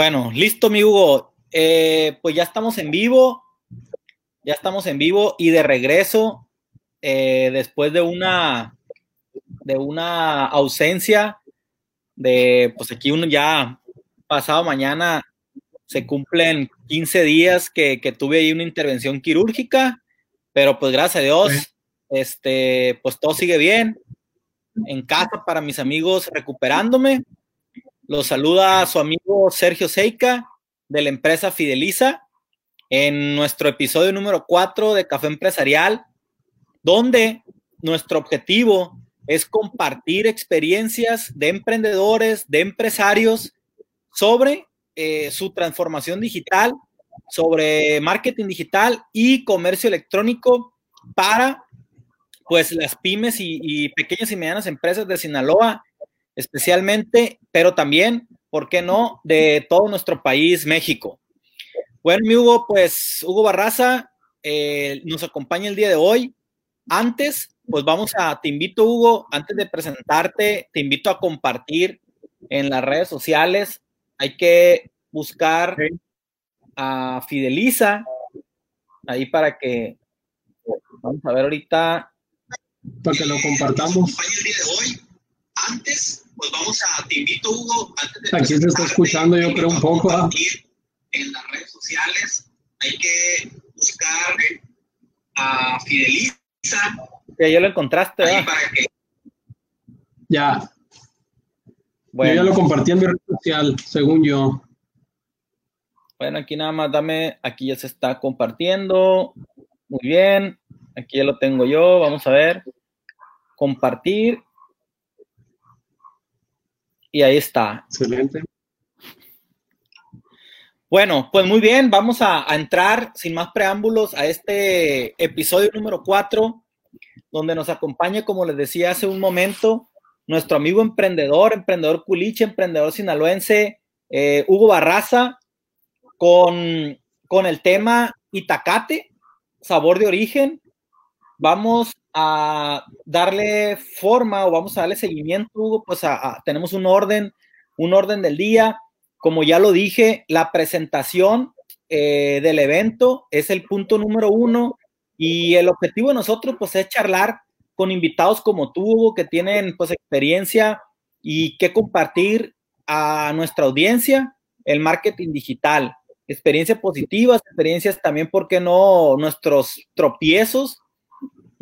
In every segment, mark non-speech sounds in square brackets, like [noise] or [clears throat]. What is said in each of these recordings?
Bueno, listo, mi Hugo. Eh, pues ya estamos en vivo. Ya estamos en vivo y de regreso eh, después de una de una ausencia de pues aquí uno ya pasado mañana se cumplen 15 días que, tuve ahí una intervención quirúrgica, pero pues gracias a Dios, este, pues todo sigue bien. En casa para mis amigos recuperándome. Los saluda su amigo Sergio Seika de la empresa Fideliza en nuestro episodio número 4 de Café Empresarial, donde nuestro objetivo es compartir experiencias de emprendedores, de empresarios sobre eh, su transformación digital, sobre marketing digital y comercio electrónico para pues las pymes y pequeñas y medianas empresas de Sinaloa especialmente, pero también, ¿por qué no?, de todo nuestro país, México. Bueno, mi Hugo, pues Hugo Barraza eh, nos acompaña el día de hoy. Antes, pues vamos a, te invito, Hugo, antes de presentarte, te invito a compartir en las redes sociales. Hay que buscar a Fideliza ahí para que, vamos a ver ahorita. Para que lo compartamos. El día de hoy. Antes, pues vamos a, te invito Hugo, antes de Aquí se está escuchando yo creo un poco. ¿ah? En las redes sociales hay que buscar a Fideliza. Ya, ya lo encontraste, ¿verdad? Ya. Bueno. Yo ya lo compartí en mi red social, según yo. Bueno, aquí nada más dame, aquí ya se está compartiendo. Muy bien. Aquí ya lo tengo yo. Vamos a ver. Compartir. Y ahí está. Excelente. Bueno, pues muy bien, vamos a, entrar sin más preámbulos a este episodio número 4, donde nos acompaña, como les decía hace un momento, nuestro amigo emprendedor, emprendedor culiche, emprendedor sinaloense, eh, Hugo Barraza, con, con el tema Itacate, sabor de origen. Vamos a darle forma o vamos a darle seguimiento, Hugo, pues tenemos un orden, un orden del día. Como ya lo dije, la presentación eh, del evento es el punto número uno y el objetivo de nosotros pues es charlar con invitados como tú, Hugo, que tienen pues experiencia y que compartir a nuestra audiencia el marketing digital, experiencias positivas, experiencias también, ¿por qué no? Nuestros tropiezos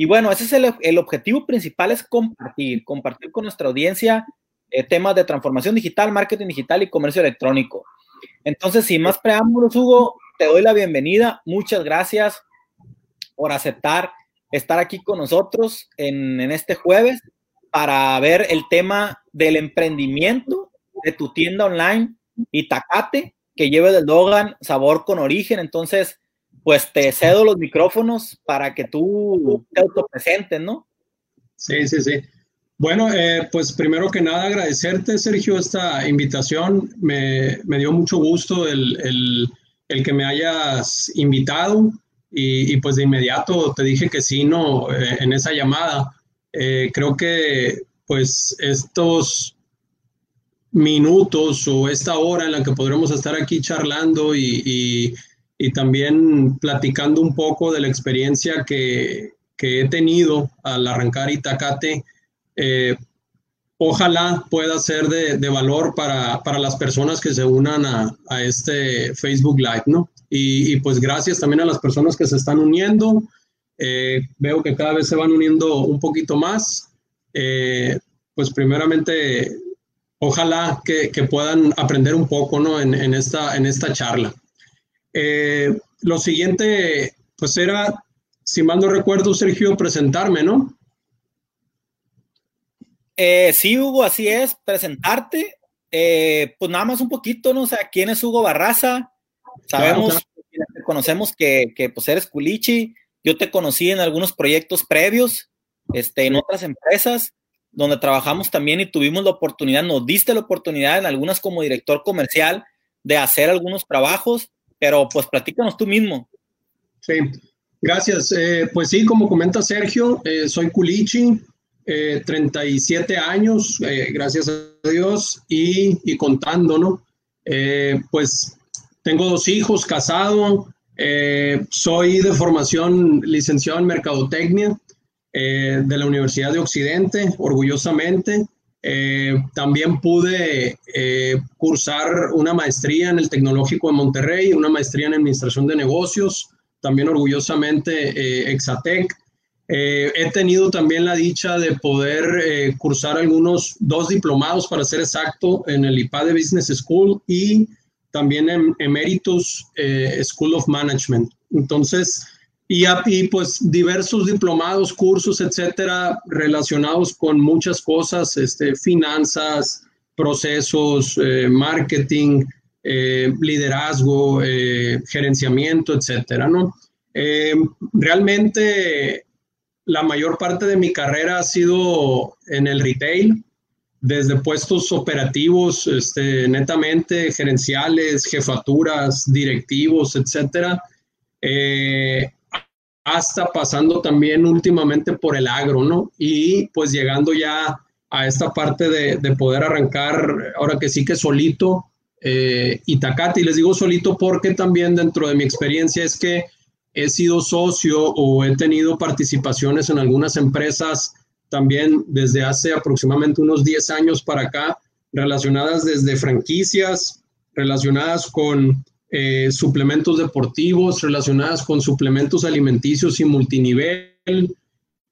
y bueno, ese es el, objetivo principal, es compartir, compartir con nuestra audiencia eh, temas de transformación digital, marketing digital y comercio electrónico. Entonces, sin más preámbulos, Hugo, te doy la bienvenida. Muchas gracias por aceptar estar aquí con nosotros en, este jueves para ver el tema del emprendimiento de tu tienda online Itacate, que lleva el Dogan Sabor con Origen. Entonces, pues te cedo los micrófonos para que tú te autopresentes, ¿no? Sí, sí, sí. Bueno, eh, pues primero que nada agradecerte, Sergio, esta invitación. Me, dio mucho gusto el, que me hayas invitado y, pues de inmediato te dije que sí, no, eh, en esa llamada. Eh, creo que pues estos minutos o esta hora en la que podremos estar aquí charlando y y también platicando un poco de la experiencia que, he tenido al arrancar Itacate. Eh, ojalá pueda ser de, valor para, las personas que se unan a, este Facebook Live, ¿no? Y, pues gracias también a las personas que se están uniendo. Eh, veo que cada vez se van uniendo un poquito más. Eh, pues primeramente, ojalá que, puedan aprender un poco, ¿no? En, esta, en esta charla. Eh, lo siguiente, pues era, si mal no recuerdo, Sergio, presentarme, ¿no? Eh, sí, Hugo, así es, presentarte. Eh, pues nada más un poquito, ¿no? O sea, ¿quién es Hugo Barraza? Sabemos, conocemos que, que pues eres culichi. Yo te conocí en algunos proyectos previos, este, en otras empresas, donde trabajamos también y tuvimos la oportunidad, nos diste la oportunidad en algunas como director comercial de hacer algunos trabajos pero pues platícanos tú mismo. Sí, gracias. Eh, pues sí, como comenta Sergio, eh, soy Culichi, 37 eh, años, gracias a Dios, y, y contando, ¿no? pues tengo dos hijos, casado, soy de formación licenciado en Mercadotecnia de la Universidad de Occidente, orgullosamente. Eh, también pude eh, cursar una maestría en el Tecnológico de Monterrey, una maestría en Administración de Negocios, también orgullosamente eh, Exatec. he tenido también la dicha de poder cursar algunos dos diplomados, para ser exacto, en el IPADE Business School y también en Emeritus School of Management. Entonces, y, pues diversos diplomados, cursos, etcétera, relacionados con muchas cosas, este, finanzas, procesos, eh, marketing, eh, liderazgo, eh, gerenciamiento, etcétera, ¿no? realmente la mayor parte de mi carrera ha sido en el retail, desde puestos operativos, este, netamente gerenciales, jefaturas, directivos, etcétera hasta pasando también últimamente por el agro, ¿no? Y pues llegando ya a esta parte de, poder arrancar, ahora que sí que solito, eh, Itacate. Les digo solito porque también dentro de mi experiencia es que he sido socio o he tenido participaciones en algunas empresas también desde hace aproximadamente unos 10 años para acá, relacionadas desde franquicias, relacionadas con eh, suplementos deportivos relacionadas con suplementos alimenticios y multinivel.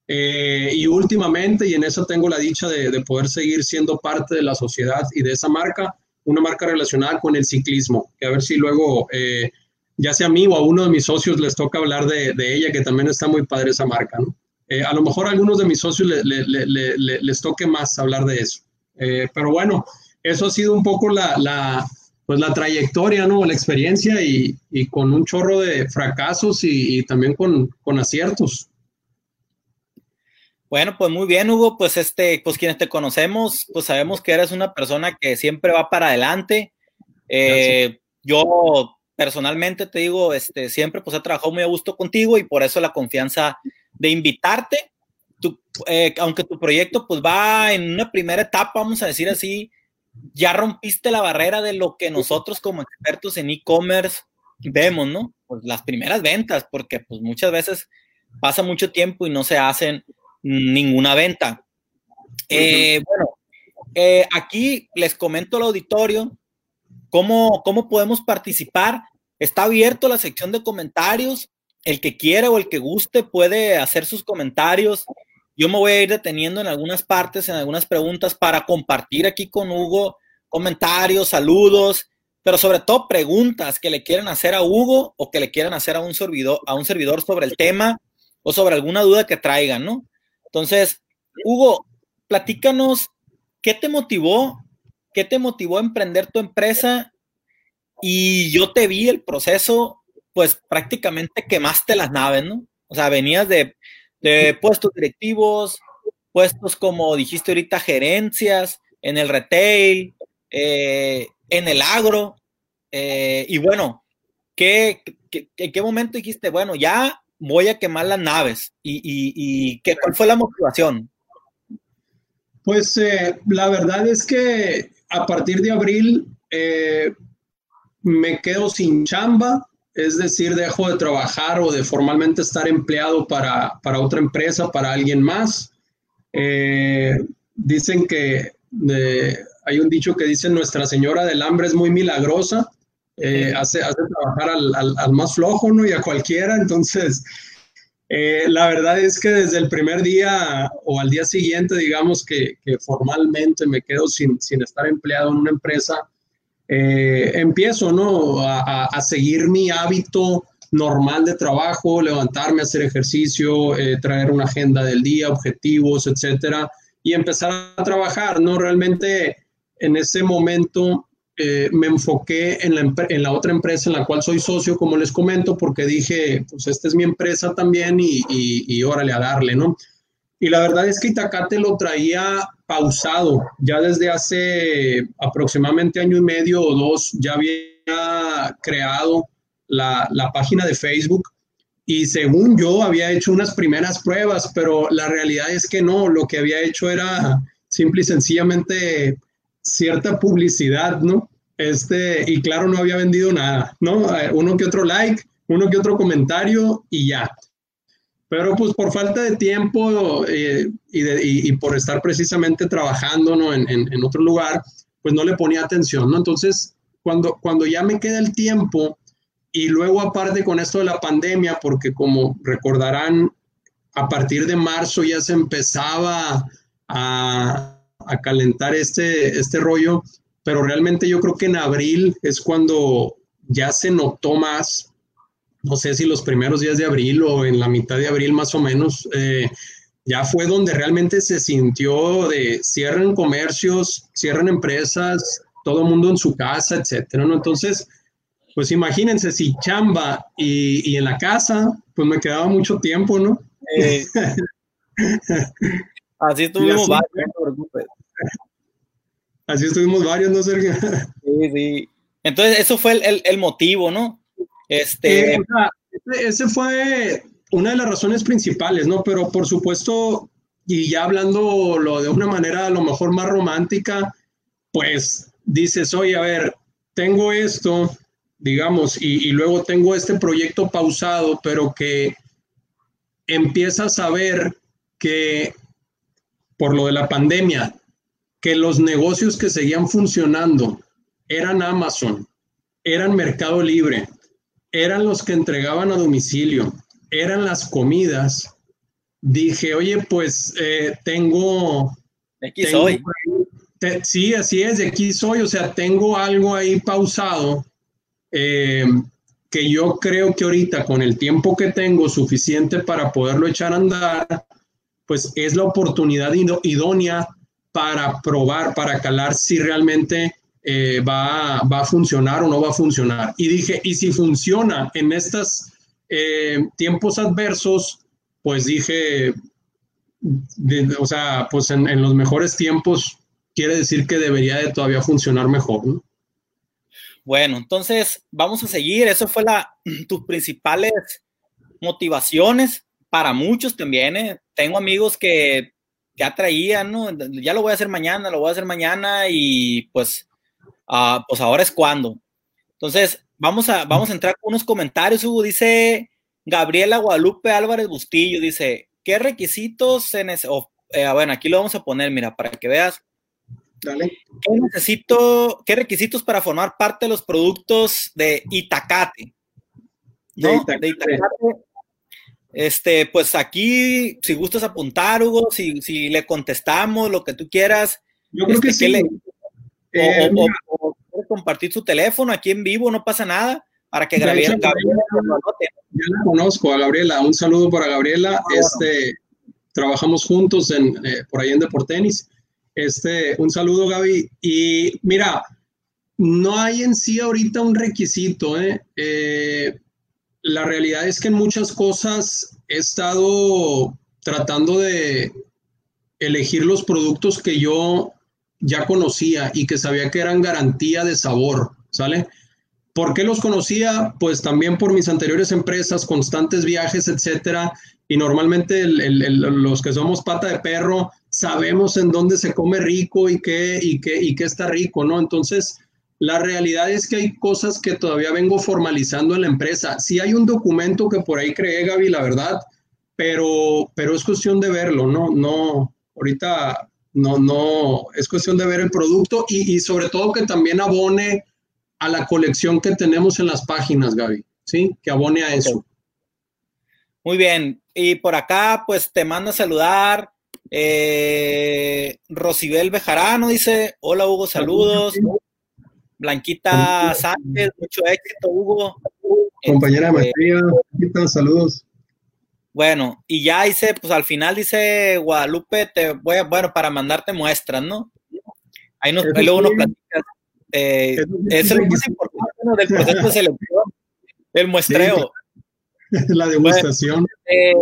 Eh, y últimamente, y en eso tengo la dicha de, poder seguir siendo parte de la sociedad y de esa marca, una marca relacionada con el ciclismo, que a ver si luego, eh, ya sea a mí o a uno de mis socios les toca hablar de, ella, que también está muy padre esa marca. a lo mejor a algunos de mis socios les toque más hablar de eso. pero bueno, eso ha sido un poco la, pues la trayectoria, ¿no? La experiencia y, con un chorro de fracasos y, también con, aciertos. Bueno, pues muy bien, Hugo. Pues este, pues quienes te conocemos, pues sabemos que eres una persona que siempre va para adelante. Eh, yo personalmente te digo, este, siempre pues he trabajado muy a gusto contigo y por eso la confianza de invitarte. Eh, aunque tu proyecto pues va en una primera etapa, vamos a decir así, ya rompiste la barrera de lo que nosotros como expertos en e-commerce vemos, ¿no? Pues las primeras ventas, porque pues muchas veces pasa mucho tiempo y no se hacen ninguna venta. Eh, bueno, eh, aquí les comento al auditorio cómo, cómo podemos participar. Está abierto la sección de comentarios. El que quiera o el que guste puede hacer sus comentarios yo me voy a ir deteniendo en algunas partes, en algunas preguntas para compartir aquí con Hugo comentarios, saludos, pero sobre todo preguntas que le quieren hacer a Hugo o que le quieran hacer a un servidor, a un servidor sobre el tema o sobre alguna duda que traigan, ¿no? Entonces, Hugo, platícanos qué te motivó, qué te motivó a emprender tu empresa y yo te vi el proceso, pues prácticamente quemaste las naves, ¿no? O sea, venías de de puestos directivos, puestos como dijiste ahorita, gerencias, en el retail, eh, en el agro. Eh, y bueno, ¿qué, en qué momento dijiste, bueno, ya voy a quemar las naves? ¿Y, qué, cuál fue la motivación? Pues eh, la verdad es que a partir de abril me quedo sin chamba es decir, dejo de trabajar o de formalmente estar empleado para, otra empresa, para alguien más. Eh, dicen que hay un dicho que dice Nuestra Señora del Hambre es muy milagrosa, eh, hace, hace, trabajar al, más flojo ¿no? y a cualquiera. Entonces, eh, la verdad es que desde el primer día o al día siguiente, digamos que, formalmente me quedo sin, sin estar empleado en una empresa, eh, empiezo ¿no? A, seguir mi hábito normal de trabajo, levantarme, hacer ejercicio, eh, traer una agenda del día, objetivos, etcétera, y empezar a trabajar, ¿no? Realmente en ese momento eh, me enfoqué en la, en la, otra empresa en la cual soy socio, como les comento, porque dije, pues esta es mi empresa también y, y, y órale a darle, ¿no? Y la verdad es que Itacate lo traía pausado. Ya desde hace aproximadamente año y medio o dos ya había creado la, página de Facebook y según yo había hecho unas primeras pruebas, pero la realidad es que no, lo que había hecho era simple y sencillamente cierta publicidad, ¿no? Este, y claro, no había vendido nada, ¿no? Eh, uno que otro like, uno que otro comentario y ya. Pero pues por falta de tiempo eh, y, por estar precisamente trabajando ¿no? en, otro lugar, pues no le ponía atención. Entonces, cuando, cuando ya me queda el tiempo y luego aparte con esto de la pandemia, porque como recordarán, a partir de marzo ya se empezaba a, a calentar este, este rollo, pero realmente yo creo que en abril es cuando ya se notó más no sé si los primeros días de abril o en la mitad de abril más o menos, eh, ya fue donde realmente se sintió de cierren comercios, cierran empresas, todo el mundo en su casa, etcétera, ¿no? Entonces, pues imagínense si chamba y, y en la casa, pues me quedaba mucho tiempo, ¿no? [laughs] así estuvimos varios, Así estuvimos varios, ¿no, Sergio? Sí, sí. Entonces, eso fue el, el motivo, ¿no? Este... Eh, ese fue una de las razones principales, ¿no? Pero por supuesto, y ya hablando lo de una manera a lo mejor más romántica, pues dices, oye, a ver, tengo esto, digamos, y, y luego tengo este proyecto pausado, pero que empiezas a ver que por lo de la pandemia, que los negocios que seguían funcionando eran Amazon, eran Mercado Libre, eran los que entregaban a domicilio, eran las comidas. Dije, oye, pues eh, tengo... Aquí soy. sí, así es, de aquí soy, o sea, tengo algo ahí pausado eh, que yo creo que ahorita con el tiempo que tengo suficiente para poderlo echar a andar, pues es la oportunidad idónea para probar, para calar si realmente eh, va, va, a funcionar o no va a funcionar. Y dije, y si funciona en estos eh, tiempos adversos, pues dije, o sea, pues en, en, los mejores tiempos quiere decir que debería de todavía funcionar mejor, ¿no? Bueno, entonces vamos a seguir. Eso fue la, [clears throat] tus principales motivaciones para muchos también. ¿eh? Tengo amigos que ya traían, ¿no? Ya lo voy a hacer mañana, lo voy a hacer mañana y pues Ah, pues ahora es cuando. Entonces, vamos a, vamos a entrar con unos comentarios, Hugo. Dice Gabriela Guadalupe Álvarez Bustillo, dice, ¿qué requisitos se necesitan? Eh, bueno, aquí lo vamos a poner, mira, para que veas. Dale. ¿Qué necesito, qué requisitos para formar parte de los productos de Itacate? ¿No? De Itacate. Este, pues aquí, si gustas apuntar, Hugo, si, si le contestamos lo que tú quieras. Yo creo que este, sí o, eh, compartir su teléfono aquí en vivo, no pasa nada, para que Gabriela. Yo la conozco a Gabriela, un saludo para Gabriela. Ah, este, trabajamos juntos en, eh, por ahí en Deportenis. Este, un saludo, Gaby. Y mira, no hay en sí ahorita un requisito. ¿eh? Eh, la realidad es que en muchas cosas he estado tratando de elegir los productos que yo ya conocía y que sabía que eran garantía de sabor, ¿sale? ¿Por qué los conocía? Pues también por mis anteriores empresas, constantes viajes, etcétera. Y normalmente los que somos pata de perro sabemos en dónde se come rico y qué, y qué, y qué está rico, ¿no? Entonces, la realidad es que hay cosas que todavía vengo formalizando en la empresa. Sí hay un documento que por ahí creé, Gaby, la verdad, pero, pero es cuestión de verlo, ¿no? No, ahorita no, no, es cuestión de ver el producto y, sobre todo que también abone a la colección que tenemos en las páginas, Gaby, ¿sí? Que abone a eso. Muy bien, y por acá pues te manda a saludar eh, Rosibel Bejarano, dice, hola Hugo, saludos. Blanquita Sánchez, mucho éxito, Hugo. Compañera de este, maestría, saludos. Bueno, y ya dice, pues al final dice Guadalupe, te voy a, bueno, para mandarte muestras, ¿no? Ahí, nos, ahí luego nos platicas. Eh, es lo más importante ¿no? del proceso de selección, el muestreo. la demostración. eh,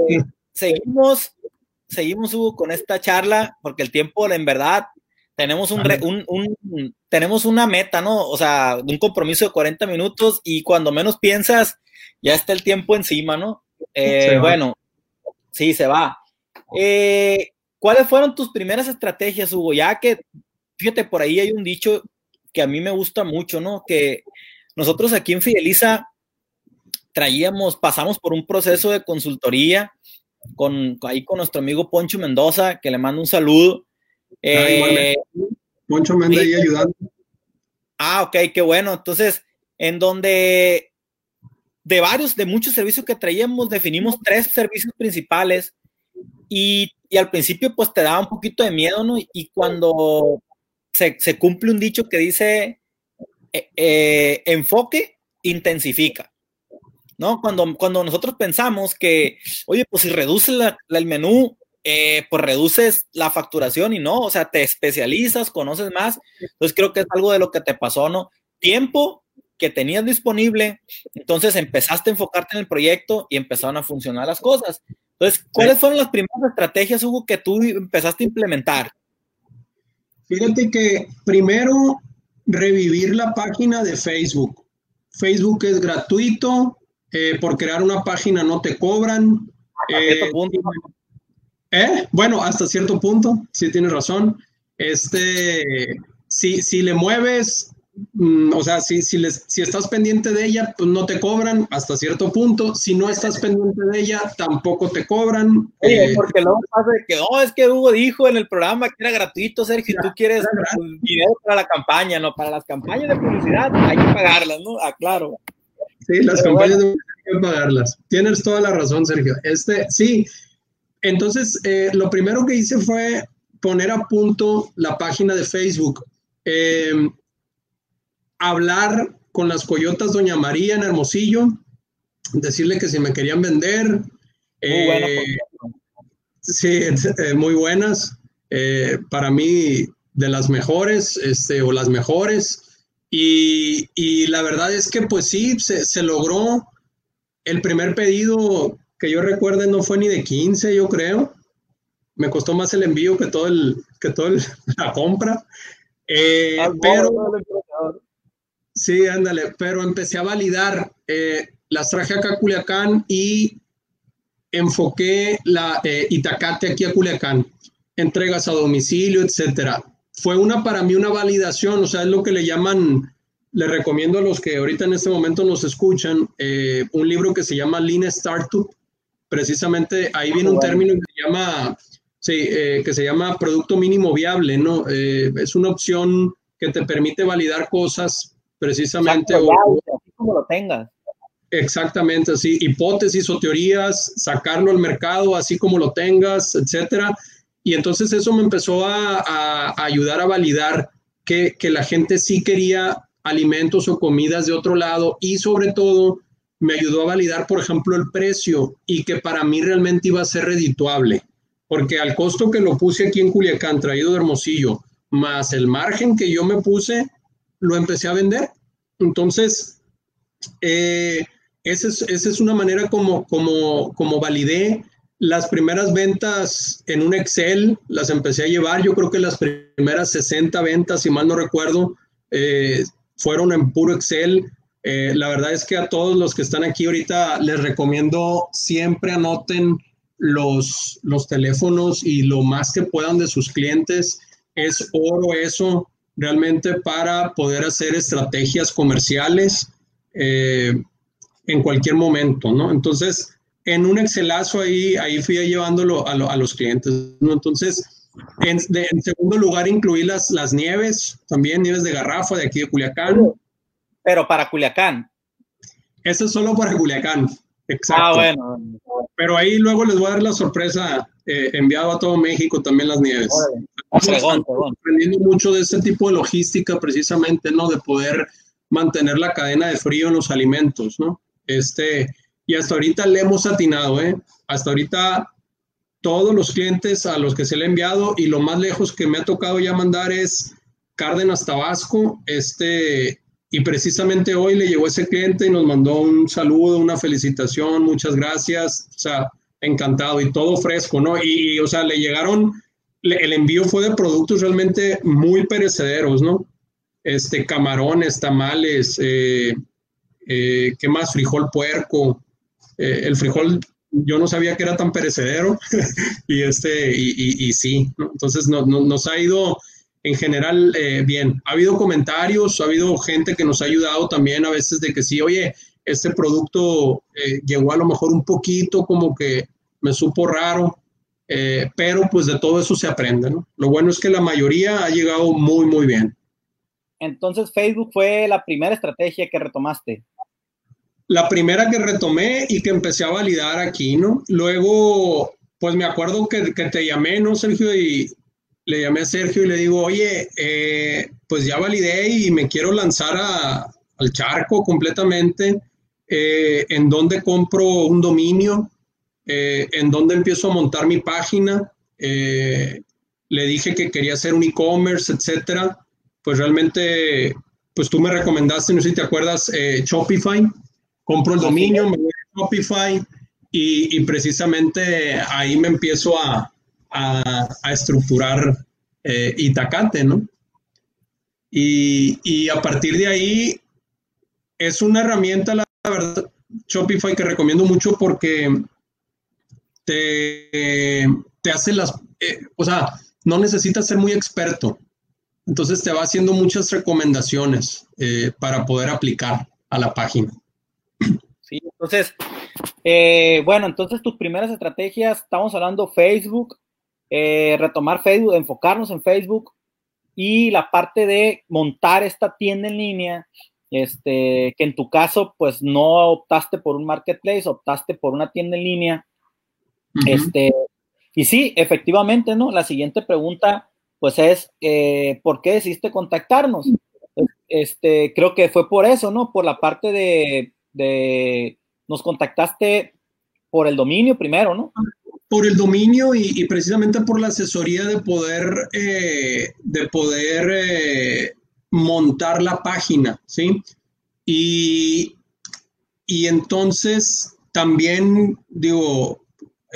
seguimos, seguimos, Hugo, con esta charla, porque el tiempo, en verdad, tenemos un, un, un, tenemos una meta, ¿no? O sea, un compromiso de 40 minutos y cuando menos piensas, ya está el tiempo encima, ¿no? Eh, bueno, Sí, se va. Eh, ¿Cuáles fueron tus primeras estrategias, Hugo? Ya que, fíjate, por ahí hay un dicho que a mí me gusta mucho, ¿no? Que nosotros aquí en Fideliza traíamos, pasamos por un proceso de consultoría con ahí con nuestro amigo Poncho Mendoza, que le mando un saludo. Eh, Poncho me ahí ayudando. Ah, ok, qué bueno. Entonces, en donde de varios, de muchos servicios que traíamos, definimos tres servicios principales y, al principio pues te daba un poquito de miedo, ¿no? Y cuando se, cumple un dicho que dice eh, eh, enfoque, intensifica. ¿No? Cuando, cuando nosotros pensamos que, oye, pues si reduces el menú, eh, pues reduces la facturación y no, o sea, te especializas, conoces más. Entonces creo que es algo de lo que te pasó, ¿no? Tiempo que tenías disponible, entonces empezaste a enfocarte en el proyecto y empezaron a funcionar las cosas. Entonces, ¿cuáles fueron las primeras estrategias, Hugo, que tú empezaste a implementar? Fíjate que primero revivir la página de Facebook. Facebook es gratuito, eh, por crear una página no te cobran. Eh, ¿eh? Bueno, hasta cierto punto, sí tienes razón. Este, si, si le mueves o sea, si, si, les, si estás pendiente de ella, pues no te cobran hasta cierto punto. Si no estás pendiente de ella, tampoco te cobran. Eh, porque luego pasa que, oh, es que Hugo dijo en el programa que era gratuito, Sergio, tú quieres dinero para la campaña, no, para las campañas de publicidad hay que pagarlas, ¿no? Ah, claro. Sí, las campañas de publicidad hay que pagarlas. Tienes toda la razón, Sergio. Este, sí, entonces eh, lo primero que hice fue poner a punto la página de Facebook. Eh, hablar con las coyotas Doña María en Hermosillo, decirle que si me querían vender. Muy eh, sí, eh, muy buenas. Eh, para mí, de las mejores, este, o las mejores. Y, y la verdad es que, pues sí, se, se, logró. El primer pedido que yo recuerde no fue ni de 15, yo creo. Me costó más el envío que todo el, que todo [laughs] la compra. pero, Sí, ándale, pero empecé a validar, eh, las traje acá a Culiacán y enfoqué la eh, Itacate aquí a Culiacán, entregas a domicilio, etcétera. Fue una para mí una validación, o sea, es lo que le llaman, le recomiendo a los que ahorita en este momento nos escuchan, eh, un libro que se llama Lean Startup. Precisamente ahí viene un término que se llama, sí, que se llama producto mínimo viable, ¿no? es una opción que te permite validar cosas precisamente. como lo tengas. Exactamente, así, hipótesis o teorías, sacarlo al mercado así como lo tengas, etcétera. Y entonces eso me empezó a, ayudar a validar que, que, la gente sí quería alimentos o comidas de otro lado y sobre todo me ayudó a validar, por ejemplo, el precio y que para mí realmente iba a ser redituable, porque al costo que lo puse aquí en Culiacán, traído de Hermosillo, más el margen que yo me puse, lo empecé a vender. Entonces, eh, esa, es, una manera como, como, como validé las primeras ventas en un Excel, las empecé a llevar. Yo creo que las primeras 60 ventas, si mal no recuerdo, eh, fueron en puro Excel. Eh, la verdad es que a todos los que están aquí ahorita les recomiendo siempre anoten los, los teléfonos y lo más que puedan de sus clientes. Es oro eso realmente para poder hacer estrategias comerciales eh, en cualquier momento, ¿no? Entonces, en un Excelazo ahí, ahí fui llevándolo a, los clientes, ¿no? Entonces, en, segundo lugar, incluí las, las nieves, también nieves de garrafa de aquí de Culiacán. Pero para Culiacán. Eso es solo para Culiacán. Exacto. Ah, bueno. Pero ahí luego les voy a dar la sorpresa eh, enviado a todo México también las nieves. aprendiendo mucho de este tipo de logística precisamente, ¿no? De poder mantener la cadena de frío en los alimentos, ¿no? Este, y hasta ahorita le hemos atinado, ¿eh? Hasta ahorita todos los clientes a los que se le ha enviado y lo más lejos que me ha tocado ya mandar es Cárdenas, Tabasco, este, y precisamente hoy le llegó ese cliente y nos mandó un saludo, una felicitación, muchas gracias, o sea, encantado y todo fresco, ¿no? Y, o sea, le llegaron, el envío fue de productos realmente muy perecederos, ¿no? Este, camarones, tamales, eh, eh, ¿qué más? Frijol puerco. Eh, el frijol yo no sabía que era tan perecedero [laughs] y este, y, y, sí, ¿no? entonces no, nos ha ido en general, bien. Ha habido comentarios, ha habido gente que nos ha ayudado también a veces de que sí, oye, este producto llegó a lo mejor un poquito como que me supo raro, eh, pero pues de todo eso se aprende, ¿no? Lo bueno es que la mayoría ha llegado muy, muy bien. Entonces, Facebook fue la primera estrategia que retomaste. La primera que retomé y que empecé a validar aquí, ¿no? Luego, pues me acuerdo que, que te llamé, ¿no, Sergio? Y le llamé a Sergio y le digo, oye, eh, pues ya validé y me quiero lanzar al charco completamente. Eh, ¿En dónde compro un dominio? Eh, ¿En dónde empiezo a montar mi página? le dije que quería hacer un e-commerce, etcétera. Pues realmente, pues tú me recomendaste, no sé si te acuerdas, Shopify. Compro el dominio, me voy a Shopify y precisamente ahí me empiezo a, a, estructurar eh, Itacate, ¿no? Y, a partir de ahí es una herramienta, la verdad, Shopify que recomiendo mucho porque te, te hace las, eh, o sea, no necesitas ser muy experto. Entonces te va haciendo muchas recomendaciones eh, para poder aplicar a la página. Sí, entonces, bueno, entonces tus primeras estrategias, estamos hablando Facebook, eh, retomar Facebook, enfocarnos en Facebook y la parte de montar esta tienda en línea, este, que en tu caso, pues no optaste por un marketplace, optaste por una tienda en línea. Este, y sí, efectivamente, ¿no? La siguiente pregunta, pues es, eh, ¿por qué decidiste contactarnos? Este, creo que fue por eso, ¿no? Por la parte de, de nos contactaste por el dominio primero, ¿no? por el dominio y, precisamente por la asesoría de poder, eh, de poder eh, montar la página, ¿sí? Y, y entonces también, digo,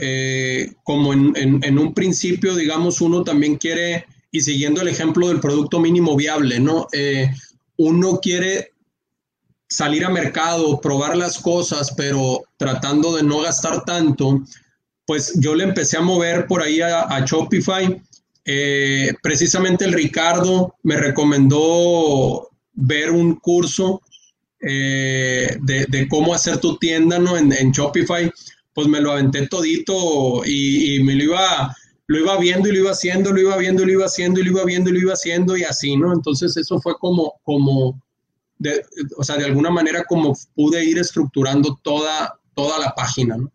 eh, como en, un principio, digamos, uno también quiere, y siguiendo el ejemplo del producto mínimo viable, ¿no? uno quiere salir a mercado, probar las cosas, pero tratando de no gastar tanto, pues yo le empecé a mover por ahí a, Shopify. Eh, precisamente el Ricardo me recomendó ver un curso eh, de, cómo hacer tu tienda ¿no? en, Shopify. Pues me lo aventé todito y, me lo iba, lo iba viendo y lo iba haciendo, lo iba viendo y lo iba haciendo y lo iba viendo y lo iba haciendo y así, ¿no? Entonces eso fue como, como, de, o sea, de alguna manera como pude ir estructurando toda, toda la página, ¿no?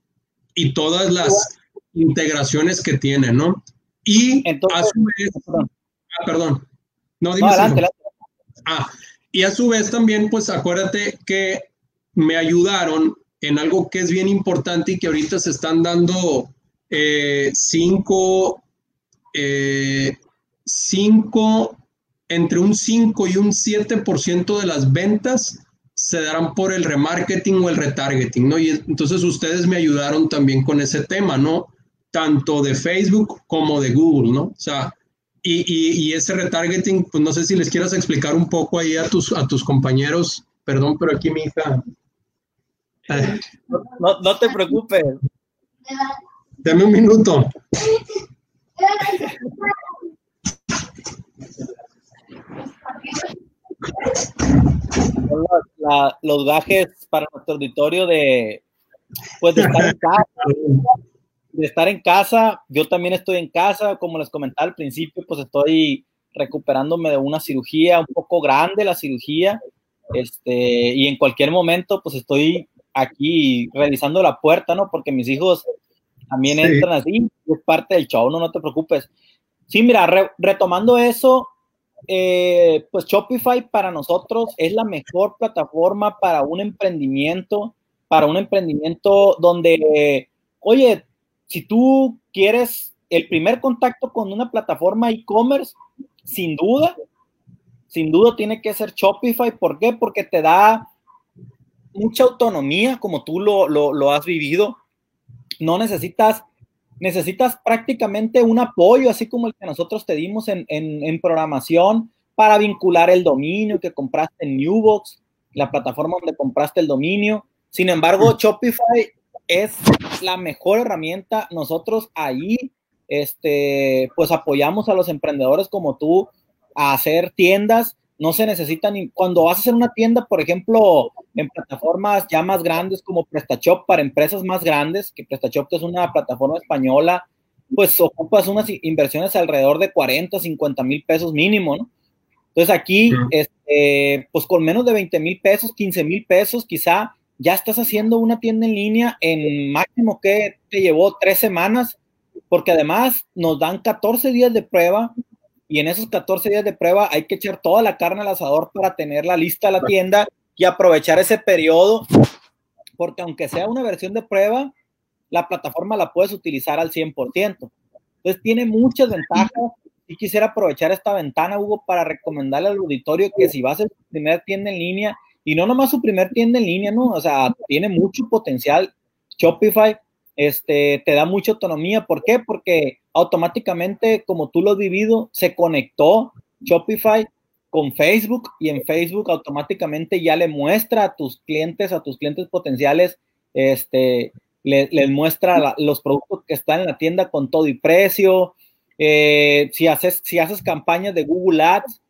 y todas las integraciones que tiene, ¿no? Y a su vez, ah, perdón, no, dime. Ah, y a su vez también, pues acuérdate que me ayudaron en algo que es bien importante y que ahorita se están dando eh, cinco, eh, cinco, entre un 5 y un 7% de las ventas se darán por el remarketing o el retargeting, ¿no? Y entonces ustedes me ayudaron también con ese tema, ¿no? Tanto de Facebook como de Google, ¿no? O sea, y, ese retargeting, pues no sé si les quieras explicar un poco ahí a tus, a tus compañeros. Perdón, pero aquí mi hija. No, no te preocupes. Dame un minuto. los gajes para nuestro auditorio de, pues, de estar en casa. De estar en casa, yo también estoy en casa, como les comentaba al principio, pues estoy recuperándome de una cirugía un poco grande, la cirugía, este, y en cualquier momento, pues estoy aquí revisando la puerta, ¿no? Porque mis hijos también entran así, es parte del show, no, no te preocupes. Sí, mira, retomando eso, eh, pues Shopify para nosotros es la mejor plataforma para un emprendimiento, para un emprendimiento donde, oye, si tú quieres el primer contacto con una plataforma e-commerce, sin duda, sin duda tiene que ser Shopify. ¿Por qué? Porque te da mucha autonomía, como tú lo, lo has vivido. No necesitas necesitas prácticamente un apoyo, así como el que nosotros te dimos en, programación para vincular el dominio que compraste en Newbox, la plataforma donde compraste el dominio. Sin embargo, Shopify es la mejor herramienta. Nosotros ahí, este, pues apoyamos a los emprendedores como tú a hacer tiendas, no se necesitan, cuando vas a hacer una tienda, por ejemplo, en plataformas ya más grandes como PrestaShop para empresas más grandes, que PrestaShop es una plataforma española, pues ocupas unas inversiones alrededor de 40, 50 mil pesos mínimo, ¿no? Entonces aquí, este, pues con menos de 20 mil pesos, 15 mil pesos, quizá ya estás haciendo una tienda en línea en máximo que te llevó tres semanas, porque además nos dan 14 días de prueba y en esos 14 días de prueba hay que echar toda la carne al asador para tenerla lista la tienda y aprovechar ese periodo, porque aunque sea una versión de prueba, la plataforma la puedes utilizar al 100%. Entonces tiene muchas ventajas y quisiera aprovechar esta ventana, Hugo, para recomendarle al auditorio que si vas a su primer tienda en línea, y no nomás su primer tienda en línea, ¿no? O sea, tiene mucho potencial Shopify, este, te da mucha autonomía. ¿Por qué? Porque automáticamente, como tú lo has vivido, se conectó Shopify con Facebook y en Facebook automáticamente ya le muestra a tus clientes, a tus clientes potenciales, este, les muestra los productos que están en la tienda con todo y precio. Eh, si, haces, si haces campañas de Google Ads,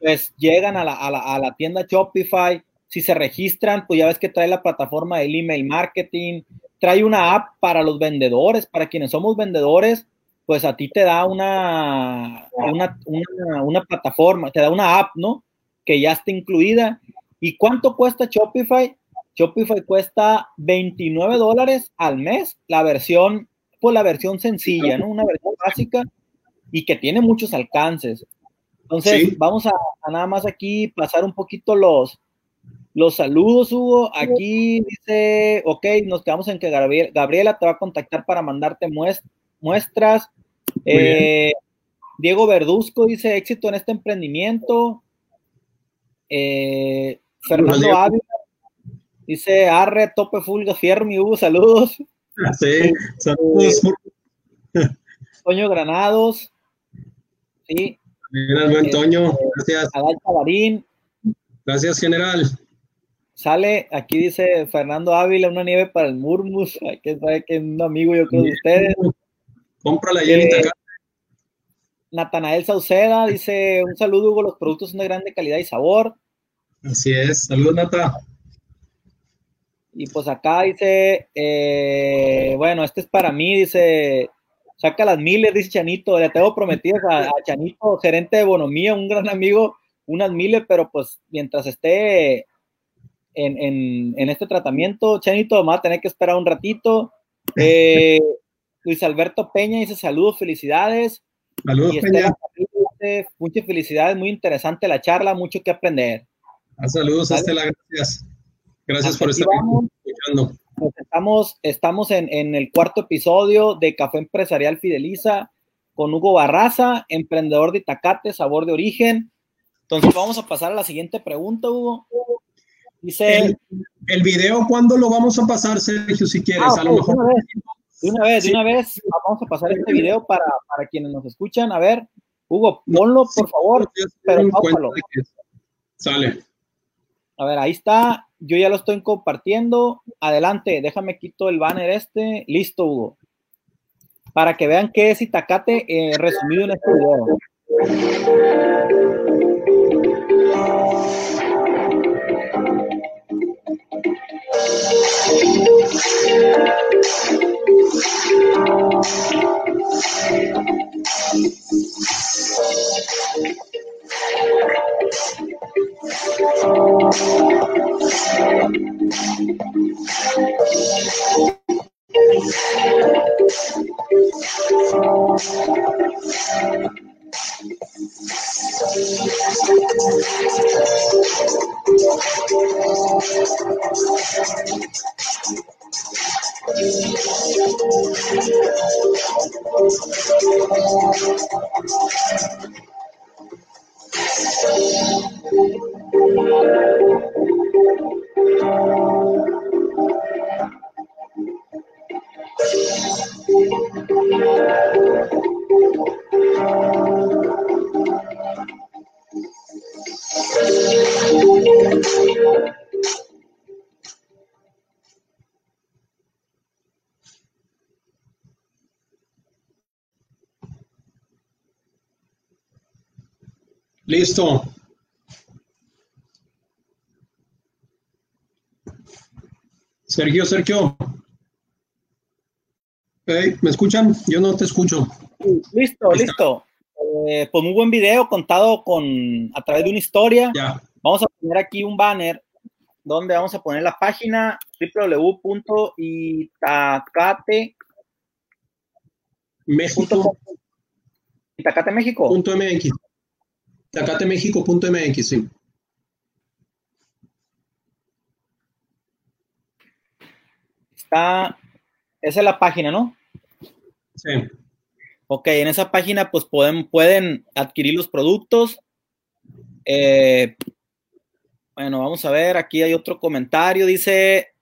pues llegan a la, a la, a la tienda Shopify. Si se registran, pues ya ves que trae la plataforma del email marketing, trae una app para los vendedores, para quienes somos vendedores, pues a ti te da una, una, una, una, plataforma, te da una app, ¿no? Que ya está incluida. ¿Y cuánto cuesta Shopify? Shopify cuesta 29 dólares al mes, la versión, pues la versión sencilla, ¿no? Una versión básica y que tiene muchos alcances. Entonces, vamos a, nada más aquí pasar un poquito los, los saludos, Hugo. Aquí dice, ok, nos quedamos en que Gabriela te va a contactar para mandarte muestras. Eh, Diego Verduzco dice, éxito en este emprendimiento. Eh, Fernando Ávila Dice Arre, Tope Fulga, Fiermi, Hugo, saludos. Sí, saludos. Toño Granados. Sí. buen Toño, gracias. Adal Chavarín. Gracias, general. Sale, aquí dice Fernando Ávila, una nieve para el Murmus. que sabe que es un amigo, yo creo, de ustedes. Cómprala ya eh, Natanael Sauceda dice: Un saludo, Hugo. Los productos son de grande calidad y sabor. Así es. Saludos, Nata. Y pues acá dice, eh, bueno, este es para mí, dice, saca las miles, dice Chanito, le tengo prometidas a, Chanito, gerente de Bonomía, un gran amigo, unas miles, pero pues mientras esté en, este tratamiento, Chanito, va a tener que esperar un ratito. Eh, [laughs] Luis Alberto Peña dice, saludos, felicidades. Saludos, Peña. muchas felicidades, muy interesante la charla, mucho que aprender. Ah, saludos, Estela, gracias. Gracias por estar escuchando. Pues estamos, estamos en, el cuarto episodio de Café Empresarial Fideliza con Hugo Barraza, emprendedor de Itacate, sabor de origen. Entonces vamos a pasar a la siguiente pregunta, Hugo. Dice... El, video, ¿cuándo lo vamos a pasar, Sergio, si quieres? Ah, a lo mejor... De una vez, de una vez, vamos a pasar este video para, para quienes nos escuchan. A ver, Hugo, ponlo, por favor, pero Sale. A ver, ahí está. Yo ya lo estoy compartiendo. Adelante, déjame quito el banner este. Listo, Hugo. Para que vean qué es Itacate eh, resumido en este video. [laughs] ♪ Listo. Sergio, Sergio. ¿Me escuchan? Yo no te escucho. Listo, listo. Eh, pues muy buen video contado con a través de una historia. Ya. Vamos a poner aquí un banner donde vamos a poner la página www.itacate México. Itacate México. Punto MX. Itacatemexico.mx, sí. Está, esa es la página, ¿no? Sí. Ok, en esa página pues pueden, pueden adquirir los productos. Eh, bueno, vamos a ver, aquí hay otro comentario, dice,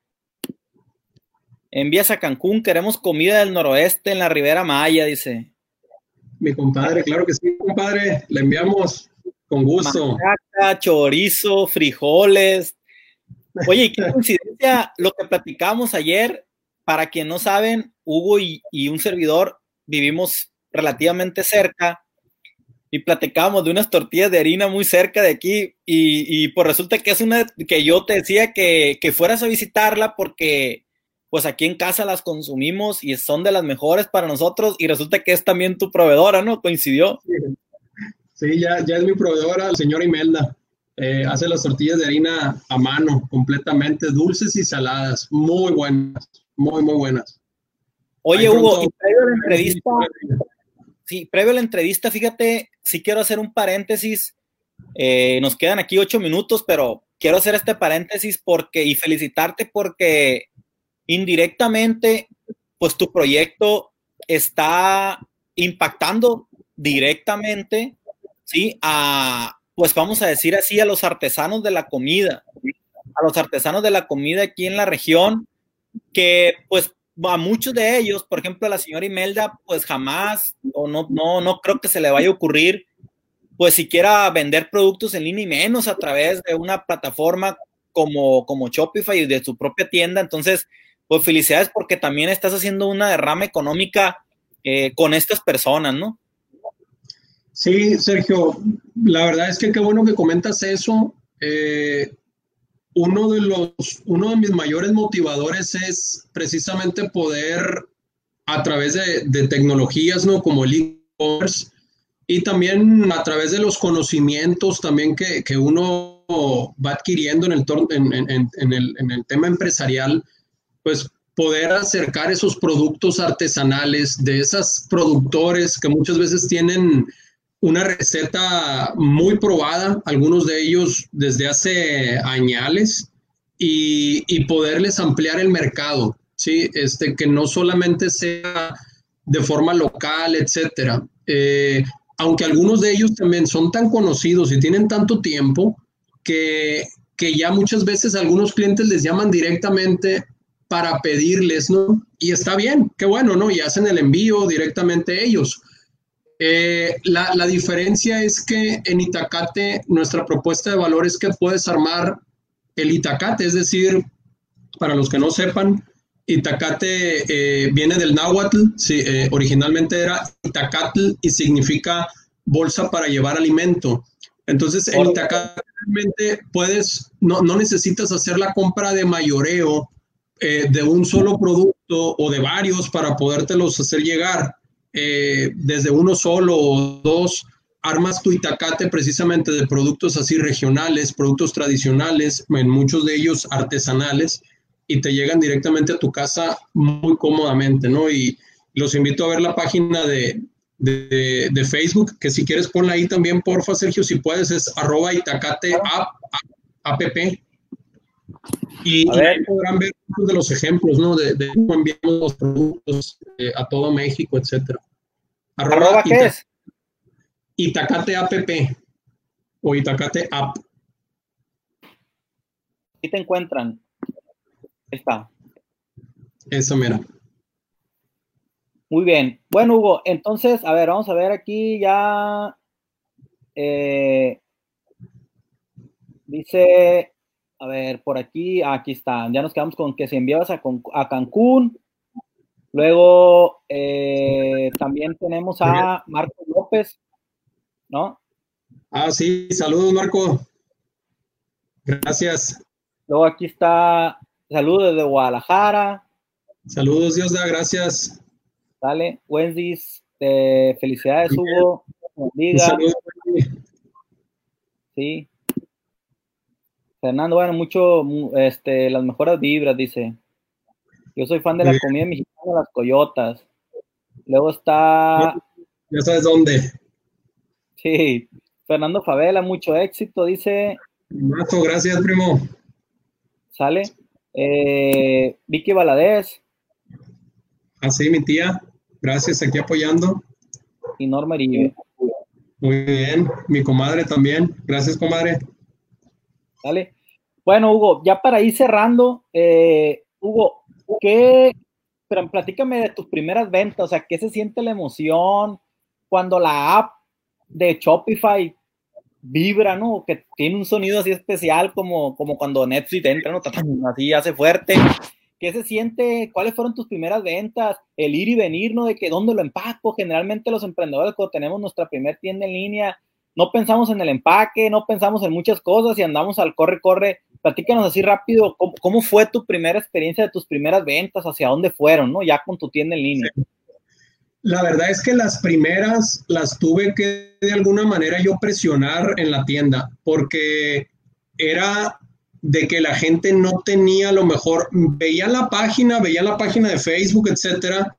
envías a Cancún, queremos comida del noroeste en la Ribera Maya, dice. Mi compadre, claro que sí, compadre, le enviamos con gusto. Macaca, chorizo, frijoles. Oye, qué coincidencia lo que platicamos ayer, para quien no saben, Hugo y, y un servidor vivimos relativamente cerca y platicábamos de unas tortillas de harina muy cerca de aquí y, y pues resulta que es una que yo te decía que, que, fueras a visitarla porque pues aquí en casa las consumimos y son de las mejores para nosotros y resulta que es también tu proveedora, ¿no? Coincidió. Sí, ya, ya es mi proveedora, el señor Imelda. Eh, hace las tortillas de harina a mano, completamente dulces y saladas, muy buenas, muy, muy buenas. Oye, Hugo, y previo a la entrevista, sí, previo a la entrevista, fíjate, sí quiero hacer un paréntesis. Eh, nos quedan aquí ocho minutos, pero quiero hacer este paréntesis porque y felicitarte porque indirectamente, pues tu proyecto está impactando directamente, sí, a, pues vamos a decir así, a los artesanos de la comida, a los artesanos de la comida aquí en la región, que pues a muchos de ellos, por ejemplo, a la señora Imelda, pues jamás, o no, no, no creo que se le vaya a ocurrir, pues siquiera vender productos en línea y menos a través de una plataforma como, como Shopify y de su propia tienda. Entonces, pues felicidades porque también estás haciendo una derrama económica eh, con estas personas, ¿no? Sí, Sergio, la verdad es que qué bueno que comentas eso. Eh, uno de los, uno de mis mayores motivadores es precisamente poder a través de, de tecnologías, ¿no? Como el e-commerce y también a través de los conocimientos también que, que uno va adquiriendo en el, en, en, el, en el tema empresarial, pues poder acercar esos productos artesanales de esos productores que muchas veces tienen una receta muy probada, algunos de ellos desde hace años, y, poderles ampliar el mercado, ¿sí? Este, que no solamente sea de forma local, etcétera. Eh, aunque algunos de ellos también son tan conocidos y tienen tanto tiempo que, que ya muchas veces algunos clientes les llaman directamente para pedirles, ¿no? Y está bien, qué bueno, ¿no? Y hacen el envío directamente ellos. Eh, la, la, diferencia es que en Itacate nuestra propuesta de valor es que puedes armar el Itacate, es decir, para los que no sepan, Itacate eh, viene del náhuatl, sí, eh, originalmente era Itacatl y significa bolsa para llevar alimento. Entonces, en Itacate realmente puedes, no, no necesitas hacer la compra de mayoreo eh, de un solo producto o de varios para podértelos hacer llegar eh, desde uno solo o dos, armas tu itacate precisamente de productos así regionales, productos tradicionales, en muchos de ellos artesanales, y te llegan directamente a tu casa muy cómodamente, ¿no? Y los invito a ver la página de, de, de Facebook, que si quieres ponla ahí también, porfa, Sergio, si puedes, es arroba itacate app, app. Y, y podrán ver muchos de los ejemplos, ¿no? De, de cómo enviamos los productos eh, a todo México, etcétera. Arroba, ¿Arroba qué es? Itacate app o Itacate app. ¿Y te encuentran? Está. Eso, mira. Muy bien. Bueno, Hugo, entonces, a ver, vamos a ver aquí ya. Eh, dice a ver, por aquí, aquí está. Ya nos quedamos con que se enviabas a, a Cancún. Luego eh, también tenemos a Marco López, ¿no? Ah, sí, saludos Marco. Gracias. Luego aquí está, saludos desde Guadalajara. Saludos, Dios da, gracias. Dale, Wendy's, eh, felicidades, Hugo. Saludos. Sí. Fernando, bueno, mucho, este, las mejores vibras, dice. Yo soy fan de la comida mexicana, las coyotas. Luego está. Ya sabes dónde. Sí. Fernando Favela, mucho éxito, dice. Mato, gracias, primo. Sale. Eh, Vicky Valadez. Así, ah, mi tía. Gracias, aquí apoyando. Y Norma Iribe. Muy bien. Mi comadre también. Gracias, comadre. Dale. Bueno, Hugo, ya para ir cerrando, eh, Hugo, ¿qué, pero platícame de tus primeras ventas, o sea, ¿qué se siente la emoción cuando la app de Shopify vibra, ¿no? Que tiene un sonido así especial como, como cuando Netflix entra, ¿no? Así hace fuerte. ¿Qué se siente? ¿Cuáles fueron tus primeras ventas? El ir y venir, ¿no? De que dónde lo empaco. Generalmente los emprendedores cuando tenemos nuestra primera tienda en línea, no pensamos en el empaque, no pensamos en muchas cosas y andamos al corre, corre. Platícanos así rápido, ¿cómo, fue tu primera experiencia de tus primeras ventas? ¿Hacia dónde fueron, no? Ya con tu tienda en línea. La verdad es que las primeras las tuve que de alguna manera yo presionar en la tienda porque era de que la gente no tenía lo mejor, veía la página, veía la página de Facebook, etcétera,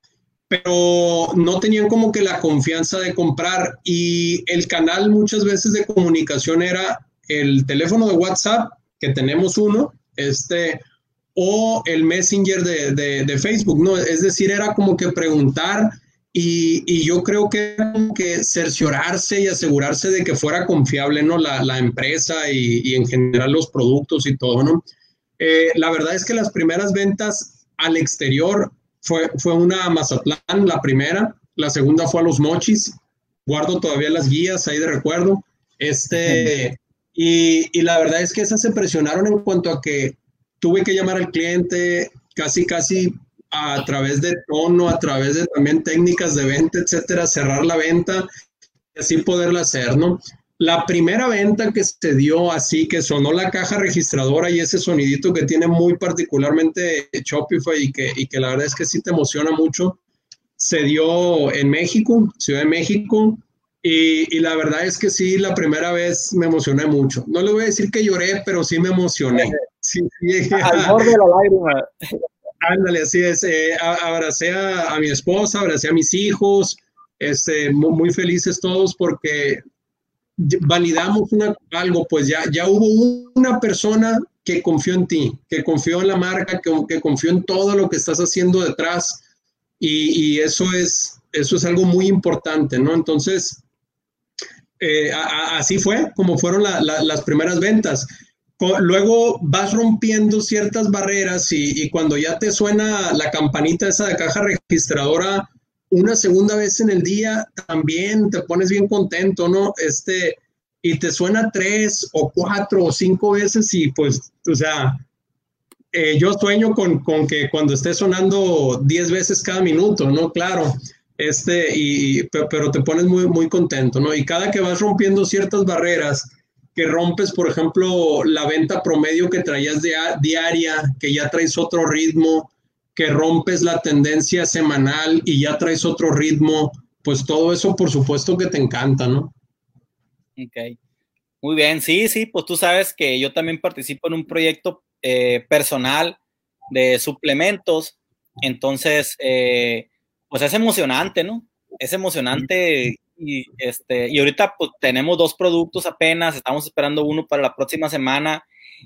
pero no tenían como que la confianza de comprar y el canal muchas veces de comunicación era el teléfono de WhatsApp, que tenemos uno, este, o el Messenger de, de, de Facebook, ¿no? Es decir, era como que preguntar y, yo creo que, que cerciorarse y asegurarse de que fuera confiable, ¿no? La, empresa y, en general los productos y todo, ¿no? Eh, la verdad es que las primeras ventas al exterior fue, fue una a Mazatlán, la primera. La segunda fue a Los Mochis. Guardo todavía las guías ahí de recuerdo. Este, y, y la verdad es que esas se presionaron en cuanto a que tuve que llamar al cliente casi, casi a través de tono, a través de también técnicas de venta, etcétera, cerrar la venta y así poderla hacer, ¿no? La primera venta que se dio así, que sonó la caja registradora y ese sonidito que tiene muy particularmente Shopify y que, y que la verdad es que sí te emociona mucho, se dio en México, Ciudad de México, y, y, la verdad es que sí, la primera vez me emocioné mucho. No le voy a decir que lloré, pero sí me emocioné. [laughs] Sí, sí. Al borde de la lágrima. [laughs] Ándale, así es. Eh, abracé a, mi esposa, abracé a mis hijos, este, muy, felices todos porque validamos algo, pues ya, ya hubo una persona que confió en ti, que confió en la marca, que, que confió en todo lo que estás haciendo detrás y, eso, es, eso es algo muy importante, ¿no? Entonces, eh, así fue como fueron las primeras ventas luego vas rompiendo ciertas barreras y, cuando ya te suena la campanita esa de caja registradora una segunda vez en el día, también te pones bien contento, ¿no? Este, y te suena tres o cuatro o cinco veces y pues, o sea, eh, yo sueño con, que cuando esté sonando diez veces cada minuto, ¿no? Claro, este, y, pero te pones muy, muy contento, ¿no? Y cada que vas rompiendo ciertas barreras, que rompes, por ejemplo, la venta promedio que traías de diaria, que ya traes otro ritmo, que rompes la tendencia semanal y ya traes otro ritmo, pues todo eso por supuesto que te encanta, ¿no? Ok. Muy bien, sí, sí, pues tú sabes que yo también participo en un proyecto eh, personal de suplementos, entonces, eh, pues es emocionante, ¿no? Es emocionante y, este, y ahorita pues, tenemos dos productos apenas, estamos esperando uno para la próxima semana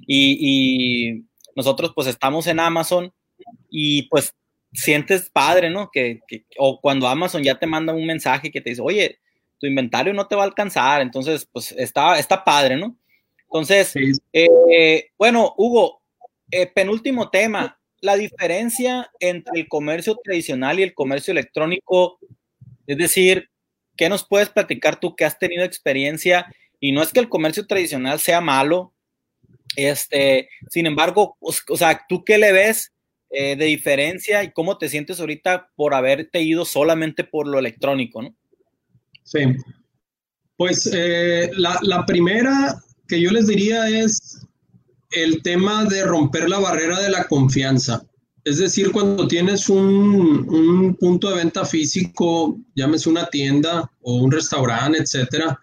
y, nosotros pues estamos en Amazon y pues sientes padre, ¿no? Que, o cuando Amazon ya te manda un mensaje que te dice, oye, tu inventario no te va a alcanzar, entonces pues está, está padre, ¿no? Entonces, eh, bueno, Hugo, eh, penúltimo tema, la diferencia entre el comercio tradicional y el comercio electrónico, es decir, ¿Qué nos puedes platicar tú que has tenido experiencia? Y no es que el comercio tradicional sea malo, este, sin embargo, o, sea, ¿tú qué le ves eh, de diferencia y cómo te sientes ahorita por haberte ido solamente por lo electrónico, no? Sí. Pues eh, la, la primera que yo les diría es el tema de romper la barrera de la confianza. Es decir, cuando tienes un, punto de venta físico, llámese una tienda o un restaurante, etcétera,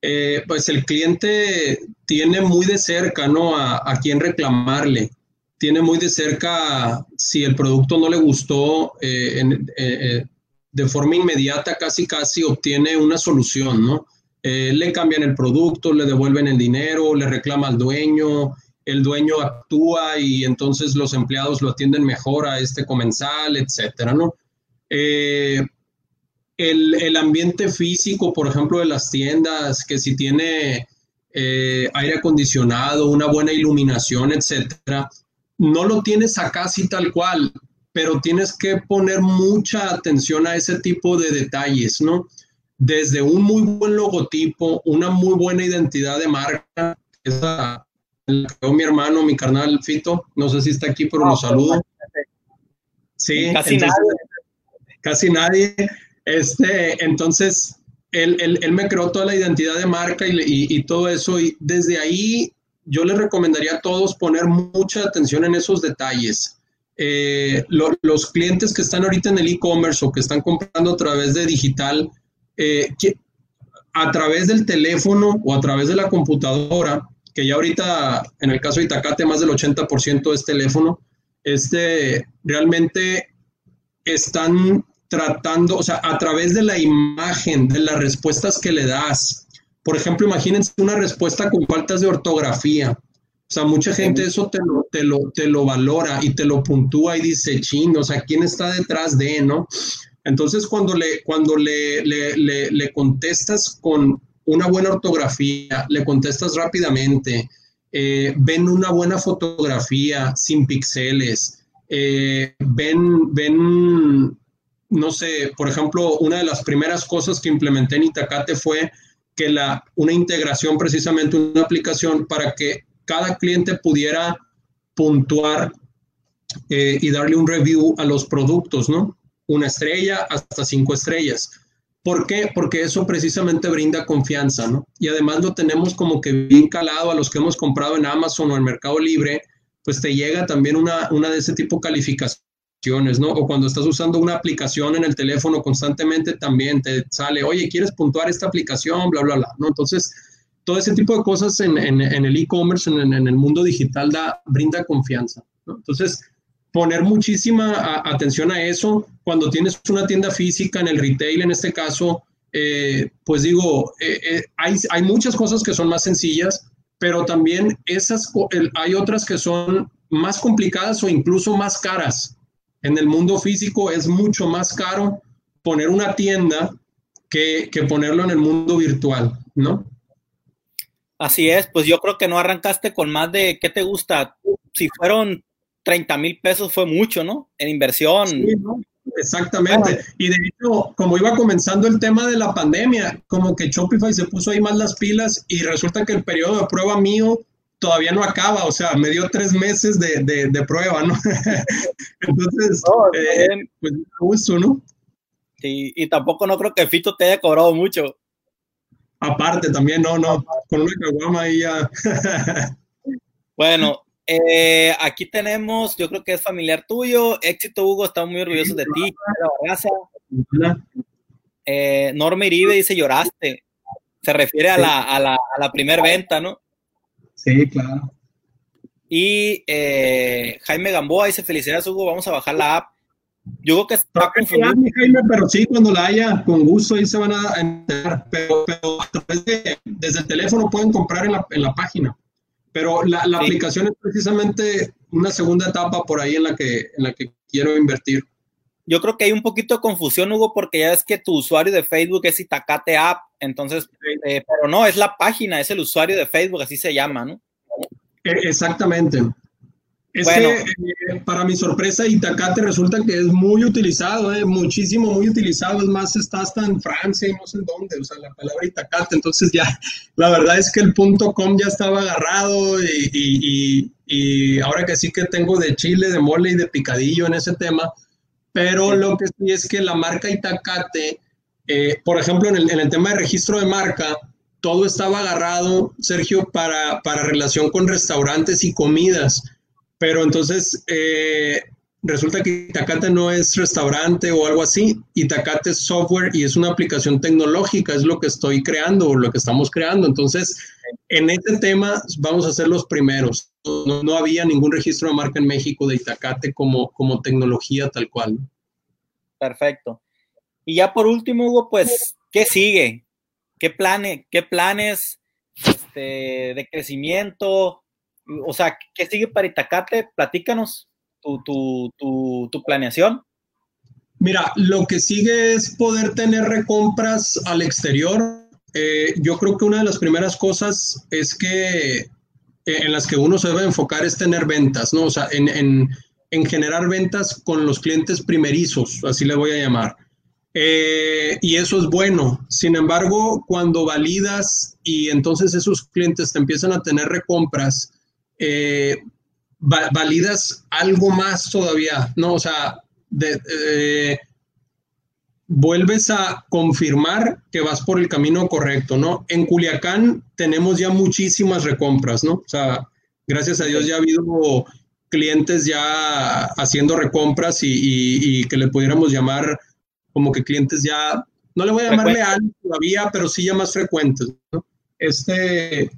eh, pues el cliente tiene muy de cerca, ¿no? A, a quién reclamarle. Tiene muy de cerca si el producto no le gustó, eh, eh, de forma inmediata, casi casi obtiene una solución, ¿no? le cambian el producto, le devuelven el dinero, le reclama al dueño, el dueño actúa y entonces los empleados lo atienden mejor a este comensal, etcétera, ¿no? Eh, el, ambiente físico, por ejemplo, de las tiendas, que si tiene eh, aire acondicionado, una buena iluminación, etcétera, no lo tienes acá así tal cual, pero tienes que poner mucha atención a ese tipo de detalles, ¿no? Desde un muy buen logotipo, una muy buena identidad de marca, esa mi hermano, mi carnal Fito, no sé si está aquí, pero lo saludo. Sí, casi nadie. Casi nadie. Este, entonces, él, él, me creó toda la identidad de marca y, y, todo eso, y desde ahí yo le recomendaría a todos poner mucha atención en esos detalles. Eh, los clientes que están ahorita en el e-commerce o que están comprando a través de digital, eh, que, a través del teléfono o a través de la computadora, que ya ahorita, en el caso de Itacate, más del 80% es teléfono, este, realmente están tratando, o sea, a través de la imagen, de las respuestas que le das. Por ejemplo, imagínense una respuesta con faltas de ortografía. O sea, mucha gente eso te lo, te lo, te lo valora y te lo puntúa y dice, ching, o sea, ¿quién está detrás de, no? Entonces, cuando le, cuando le, le, le contestas con una buena ortografía, le contestas rápidamente, eh, ven una buena fotografía sin píxeles, eh, ven, ven, no sé, por ejemplo, una de las primeras cosas que implementé en Itacate fue que la, una integración, precisamente una aplicación para que cada cliente pudiera puntuar eh, y darle un review a los productos, ¿no? Una estrella hasta cinco estrellas. ¿Por qué? Porque eso precisamente brinda confianza, ¿no? Y además lo tenemos como que bien calado a los que hemos comprado en Amazon o en Mercado Libre, pues te llega también una, una de ese tipo de calificaciones, ¿no? O cuando estás usando una aplicación en el teléfono constantemente también te sale, oye, ¿quieres puntuar esta aplicación? Bla, bla, bla, ¿no? Entonces, todo ese tipo de cosas en, en, en el e-commerce, en, en, el mundo digital, da, brinda confianza, ¿no? Entonces, poner muchísima atención a eso. Cuando tienes una tienda física en el retail, en este caso, eh, pues digo, eh, eh, hay, hay, muchas cosas que son más sencillas, pero también esas, hay otras que son más complicadas o incluso más caras. En el mundo físico es mucho más caro poner una tienda que, que ponerlo en el mundo virtual, ¿no? Así es, pues yo creo que no arrancaste con más de, ¿qué te gusta? Si fueron 30 mil pesos fue mucho, ¿no? En inversión. Exactamente. Y de hecho, como iba comenzando el tema de la pandemia, como que Shopify se puso ahí más las pilas y resulta que el periodo de prueba mío todavía no acaba, o sea, me dio tres meses de, de, prueba, ¿no? [laughs] Entonces, eh, pues gusto, ¿no? Sí, y tampoco no creo que Fito te haya cobrado mucho. Aparte, también, no, no, con una caguama ahí ya. [laughs] bueno, eh, aquí tenemos, yo creo que es familiar tuyo. Éxito, Hugo, estamos muy orgullosos de ti. Eh, Norma Iribe dice lloraste. Se refiere a, la, a, la, a la primer venta, ¿no? Sí, claro. Y eh, Jaime Gamboa dice: Felicidades, Hugo, vamos a bajar la app. Yo creo que está confundido. Jaime, pero sí, cuando la haya, con gusto ahí se van a enterar. Pero, pero a través de, desde el teléfono pueden comprar en la, en la página. Pero la, la aplicación es precisamente una segunda etapa por ahí en la, que, en la que quiero invertir. Yo creo que hay un poquito de confusión, Hugo, porque ya es que tu usuario de Facebook es Itacate App, entonces, eh, pero no, es la página, es el usuario de Facebook, así se llama, ¿no? E, exactamente. Es que eh, para mi sorpresa, Itacate resulta que es muy utilizado, eh, muchísimo, muy utilizado. Es más, está hasta en Francia y no sé en dónde, o sea, la palabra Itacate. Entonces, ya, la verdad es que el punto com ya estaba agarrado y, y, y, ahora que sí que tengo de chile, de mole y de picadillo en ese tema. Pero lo que sí es que la marca Itacate, eh, por ejemplo, en el, en el tema de registro de marca, todo estaba agarrado, Sergio, para, para relación con restaurantes y comidas. Pero entonces eh, resulta que Itacate no es restaurante o algo así. Itacate es software y es una aplicación tecnológica, es lo que estoy creando o lo que estamos creando. Entonces, en este tema vamos a ser los primeros. No, había ningún registro de marca en México de Itacate como, como tecnología tal cual. Perfecto. Y ya por último, Hugo, pues, ¿qué sigue? ¿Qué, planes, qué planes este, de crecimiento? O sea, ¿qué sigue para Itacate? Platícanos tu, tu planeación. Mira, lo que sigue es poder tener recompras al exterior eh, yo creo que una de las primeras cosas es que eh, en las que uno se debe enfocar es tener ventas, ¿no? O sea, en, en, en generar ventas con los clientes primerizos, así le voy a llamar. Eh, y eso es bueno. Sin embargo, cuando validas y entonces esos clientes te empiezan a tener recompras, validas algo más todavía, ¿no? O sea, de, vuelves a confirmar que vas por el camino correcto, ¿no? En Culiacán tenemos ya muchísimas recompras, ¿no? O sea, gracias a Dios ya ha habido clientes ya haciendo recompras y, que le pudiéramos llamar como que clientes ya, no le voy a llamar leal todavía, pero sí ya más frecuentes, ¿no? Este,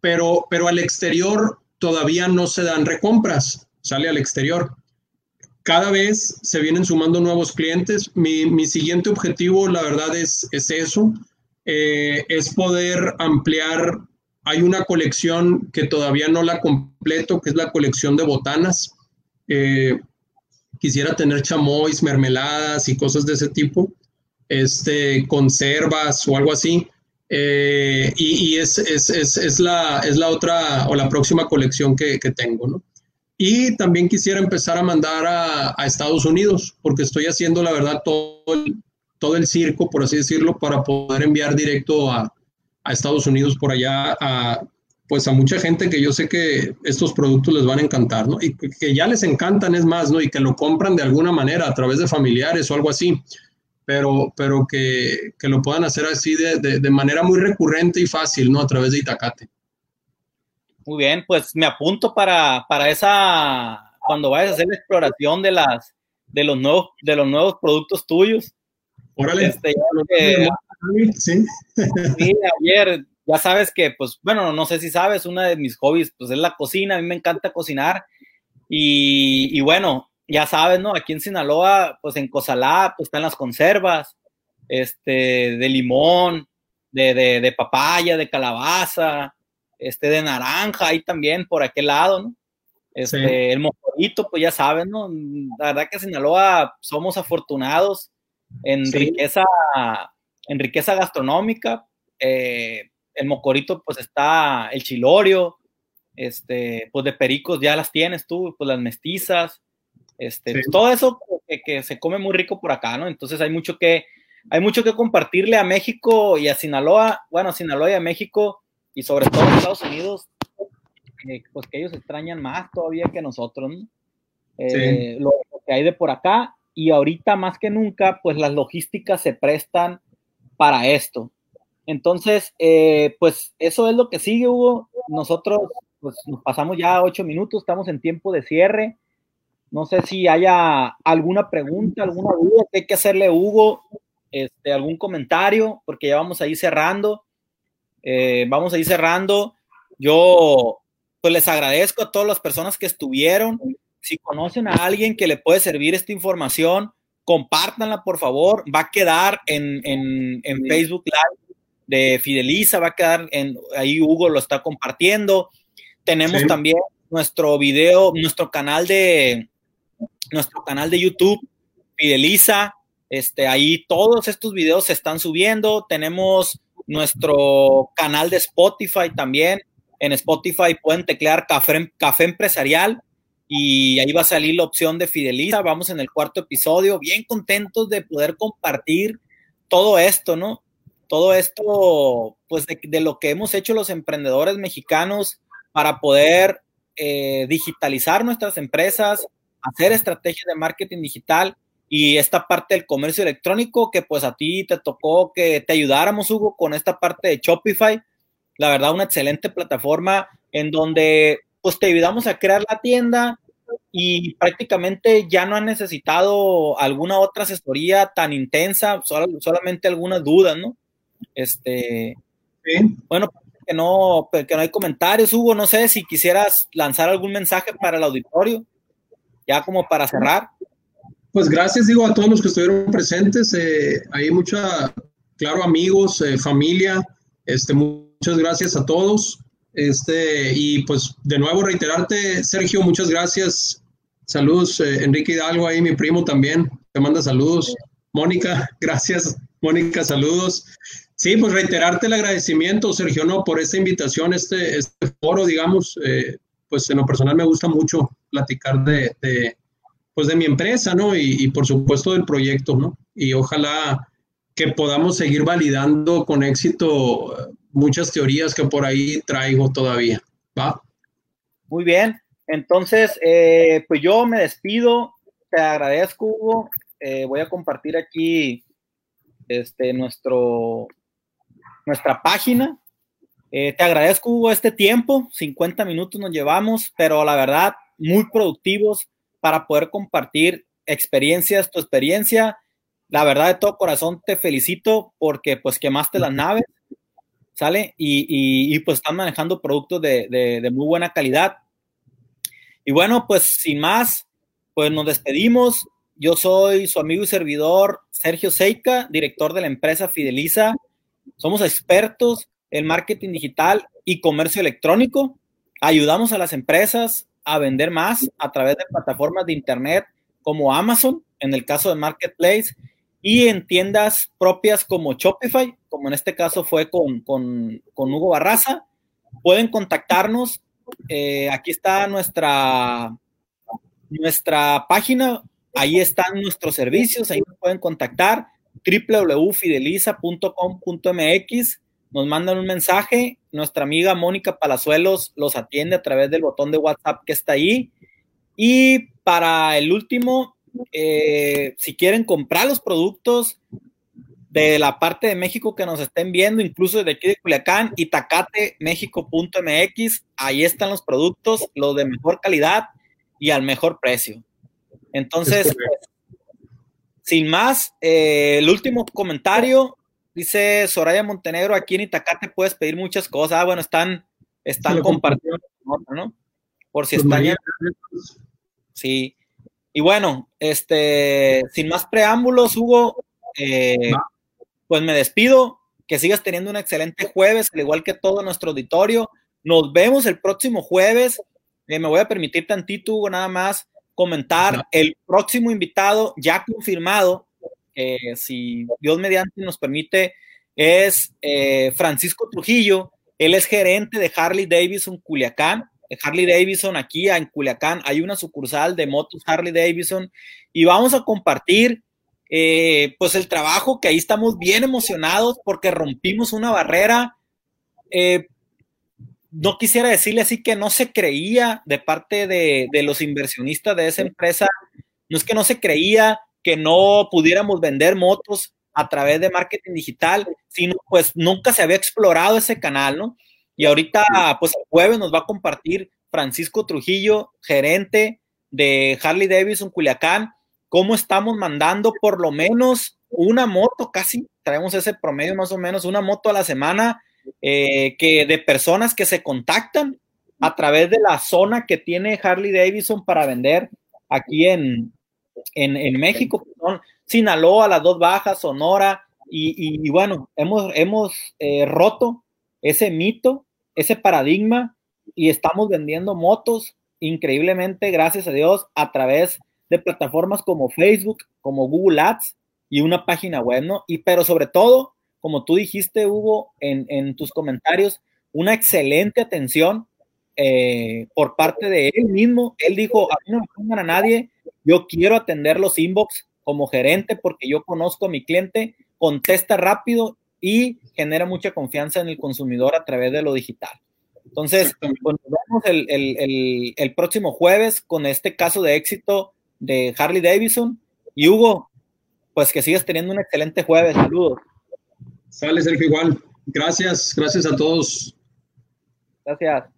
pero, pero al exterior todavía no se dan recompras, sale al exterior cada vez se vienen sumando nuevos clientes. Mi, siguiente objetivo, la verdad, es, es eso, eh, es poder ampliar. Hay una colección que todavía no la completo, que es la colección de botanas. Eh, quisiera tener chamois, mermeladas y cosas de ese tipo, este, conservas o algo así. Eh, y, es, es, la, es la otra o la próxima colección que, tengo, ¿no? Y también quisiera empezar a mandar a, Estados Unidos, porque estoy haciendo, la verdad, todo el, todo el circo, por así decirlo, para poder enviar directo a, Estados Unidos por allá a, pues a mucha gente que yo sé que estos productos les van a encantar, ¿no? Y que ya les encantan, es más, ¿no? Y que lo compran de alguna manera a través de familiares o algo así, pero, pero que, lo puedan hacer así de, de, manera muy recurrente y fácil, ¿no? A través de Itacate. Muy bien, pues me apunto para, para esa, cuando vayas a hacer la exploración de las, de los nuevos, de los nuevos productos tuyos. Órale. Este, sí. [laughs] sí, ayer, ya sabes que, pues, bueno, no sé si sabes, una de mis hobbies, pues, es la cocina, a mí me encanta cocinar, y, y bueno, ya sabes, ¿no? Aquí en Sinaloa, pues, en Cozalá, pues, están las conservas, este, de limón, de, de, de papaya, de calabaza, este de naranja ahí también por aquel lado, ¿no? Este, el mocorito, pues ya saben, ¿no? La verdad que Sinaloa somos afortunados en riqueza, en riqueza gastronómica. Eh, el mocorito, pues está el chilorio, este, pues de pericos ya las tienes tú, pues las mestizas, este, pues, todo eso que, que, se come muy rico por acá, ¿no? Entonces hay mucho que, hay mucho que compartirle a México y a Sinaloa, bueno, a Sinaloa y a México, y sobre todo en Estados Unidos, eh, pues que ellos extrañan más todavía que nosotros, ¿no? Eh, lo, que hay de por acá y ahorita más que nunca, pues las logísticas se prestan para esto. Entonces, eh, pues eso es lo que sigue, Hugo. Nosotros pues nos pasamos ya ocho minutos, estamos en tiempo de cierre. No sé si haya alguna pregunta, alguna duda que hay que hacerle, Hugo, este, algún comentario, porque ya vamos a ir cerrando. Eh, vamos a ir cerrando. Yo pues les agradezco a todas las personas que estuvieron. Si conocen a alguien que le puede servir esta información, compártanla por favor. Va a quedar en, Facebook Live de Fideliza, va a quedar en ahí Hugo lo está compartiendo. Tenemos también nuestro video, nuestro canal de nuestro canal de YouTube, Fideliza. Este, ahí todos estos videos se están subiendo. Tenemos nuestro canal de Spotify también. En Spotify pueden teclear café, café empresarial y ahí va a salir la opción de Fideliza. Vamos en el cuarto episodio, bien contentos de poder compartir todo esto, ¿no? Todo esto, pues de, lo que hemos hecho los emprendedores mexicanos para poder eh, digitalizar nuestras empresas, hacer estrategias de marketing digital y esta parte del comercio electrónico que pues a ti te tocó que te ayudáramos, Hugo, con esta parte de Shopify. La verdad, una excelente plataforma en donde pues te ayudamos a crear la tienda y prácticamente ya no han necesitado alguna otra asesoría tan intensa, solamente algunas dudas, ¿no? Este, bueno, que no, que no hay comentarios, Hugo, no sé si quisieras lanzar algún mensaje para el auditorio, ya como para cerrar. Pues gracias, digo, a todos los que estuvieron presentes. Eh, hay mucha, claro, amigos, eh, familia. Este, muchas gracias a todos. Este, y pues de nuevo reiterarte, Sergio, muchas gracias. Saludos, eh, Enrique Hidalgo, ahí mi primo también, te manda saludos. Mónica, [laughs] gracias. Mónica, saludos. Sí, pues reiterarte el agradecimiento, Sergio, no, por esta invitación, este, este foro, digamos, pues en lo personal me gusta mucho platicar de, pues de mi empresa, ¿no? Y, por supuesto del proyecto, ¿no? Y ojalá que podamos seguir validando con éxito eh, muchas teorías que por ahí traigo todavía, ¿va? Muy bien, entonces, eh, pues yo me despido, te agradezco, Hugo, eh, voy a compartir aquí este, nuestro, nuestra página. te agradezco, Hugo, este tiempo, 50 minutos nos llevamos, pero la verdad, muy productivos para poder compartir experiencias, tu experiencia. La verdad de todo corazón te felicito porque pues quemaste las naves, ¿sale? Y, pues están manejando productos de, muy buena calidad. Y bueno, pues sin más, pues nos despedimos. Yo soy su amigo y servidor Sergio Seika, director de la empresa Fideliza. Somos expertos en marketing digital y comercio electrónico. Ayudamos a las empresas a vender más a través de plataformas de Internet como Amazon, en el caso de Marketplace, y en tiendas propias como Shopify, como en este caso fue con, con, Hugo Barraza. Pueden contactarnos. Eh, aquí está nuestra, nuestra página. Ahí están nuestros servicios. Ahí pueden contactar www.fideliza.com.mx nos mandan un mensaje, nuestra amiga Mónica Palazuelos los atiende a través del botón de WhatsApp que está ahí. Y para el último, eh, si quieren comprar los productos de la parte de México que nos estén viendo, incluso desde aquí de Culiacán, itacatemexico.mx, ahí están los productos, los de mejor calidad y al mejor precio. Entonces, sin más, eh, el último comentario, Dice Soraya Montenegro, aquí en Itacate puedes pedir muchas cosas. Ah, bueno, están, están compartiendo, ¿no? Por si pues están. Sí. Y bueno, este, sin más preámbulos, Hugo, eh, pues me despido. Que sigas teniendo un excelente jueves, al igual que todo nuestro auditorio. Nos vemos el próximo jueves. Eh, me voy a permitir tantito, Hugo, nada más comentar el próximo invitado ya confirmado eh, si Dios mediante nos permite, es eh, Francisco Trujillo. Él es gerente de Harley Davidson Culiacán. Harley Davidson aquí en Culiacán hay una sucursal de motos Harley Davidson y vamos a compartir eh, pues el trabajo que ahí estamos bien emocionados porque rompimos una barrera. no quisiera decirle así que no se creía de parte de, de los inversionistas de esa empresa, no es que no se creía, que no pudiéramos vender motos a través de marketing digital, sino pues nunca se había explorado ese canal, ¿no? Y ahorita, pues el jueves nos va a compartir Francisco Trujillo, gerente de Harley Davidson Culiacán, cómo estamos mandando por lo menos una moto, casi traemos ese promedio más o menos, una moto a la semana, eh, que de personas que se contactan a través de la zona que tiene Harley Davidson para vender aquí en, en, México, son Sinaloa, las dos bajas, Sonora, y, bueno, hemos, hemos eh, roto ese mito, ese paradigma, y estamos vendiendo motos increíblemente, gracias a Dios, a través de plataformas como Facebook, como Google Ads y una página web, ¿no? Y pero sobre todo, como tú dijiste, Hugo, en, en tus comentarios, una excelente atención eh, por parte de él mismo. Él dijo, a mí no me pongan a nadie, yo quiero atender los inbox como gerente porque yo conozco a mi cliente, contesta rápido y genera mucha confianza en el consumidor a través de lo digital. Entonces, pues nos vemos el, próximo jueves con este caso de éxito de Harley Davidson Y Hugo, pues que sigas teniendo un excelente jueves. Saludos. Sale, Sergio, igual. Gracias, gracias a todos. Gracias.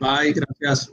Bye, gracias.